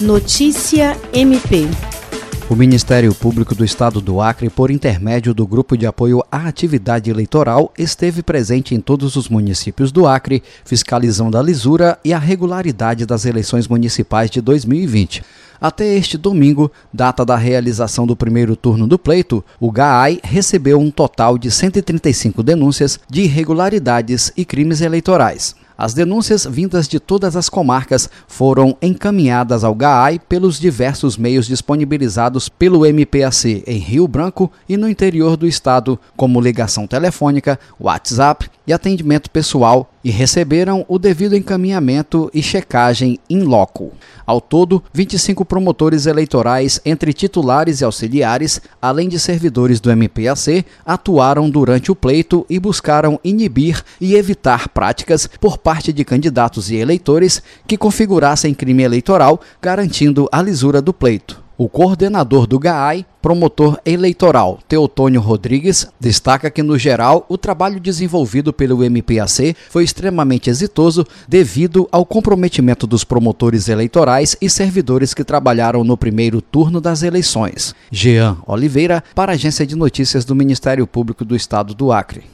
Notícia MP. O Ministério Público do Estado do Acre, por intermédio do Grupo de Apoio à Atividade Eleitoral, esteve presente em todos os municípios do Acre, fiscalizando a lisura e a regularidade das eleições municipais de 2020. Até este domingo, data da realização do primeiro turno do pleito, o GAAI recebeu um total de 135 denúncias de irregularidades e crimes eleitorais. As denúncias vindas de todas as comarcas foram encaminhadas ao GAAI pelos diversos meios disponibilizados pelo MPAC em Rio Branco e no interior do estado, como ligação telefônica, WhatsApp e atendimento pessoal, e receberam o devido encaminhamento e checagem in loco. Ao todo, 25 promotores eleitorais, entre titulares e auxiliares, além de servidores do MPAC, atuaram durante o pleito e buscaram inibir e evitar práticas por parte de candidatos e eleitores que configurassem crime eleitoral, garantindo a lisura do pleito. O coordenador do GAAI, promotor eleitoral Teotônio Rodrigues, destaca que, no geral, o trabalho desenvolvido pelo MPAC foi extremamente exitoso devido ao comprometimento dos promotores eleitorais e servidores que trabalharam no primeiro turno das eleições. Jean Oliveira, para a Agência de Notícias do Ministério Público do Estado do Acre.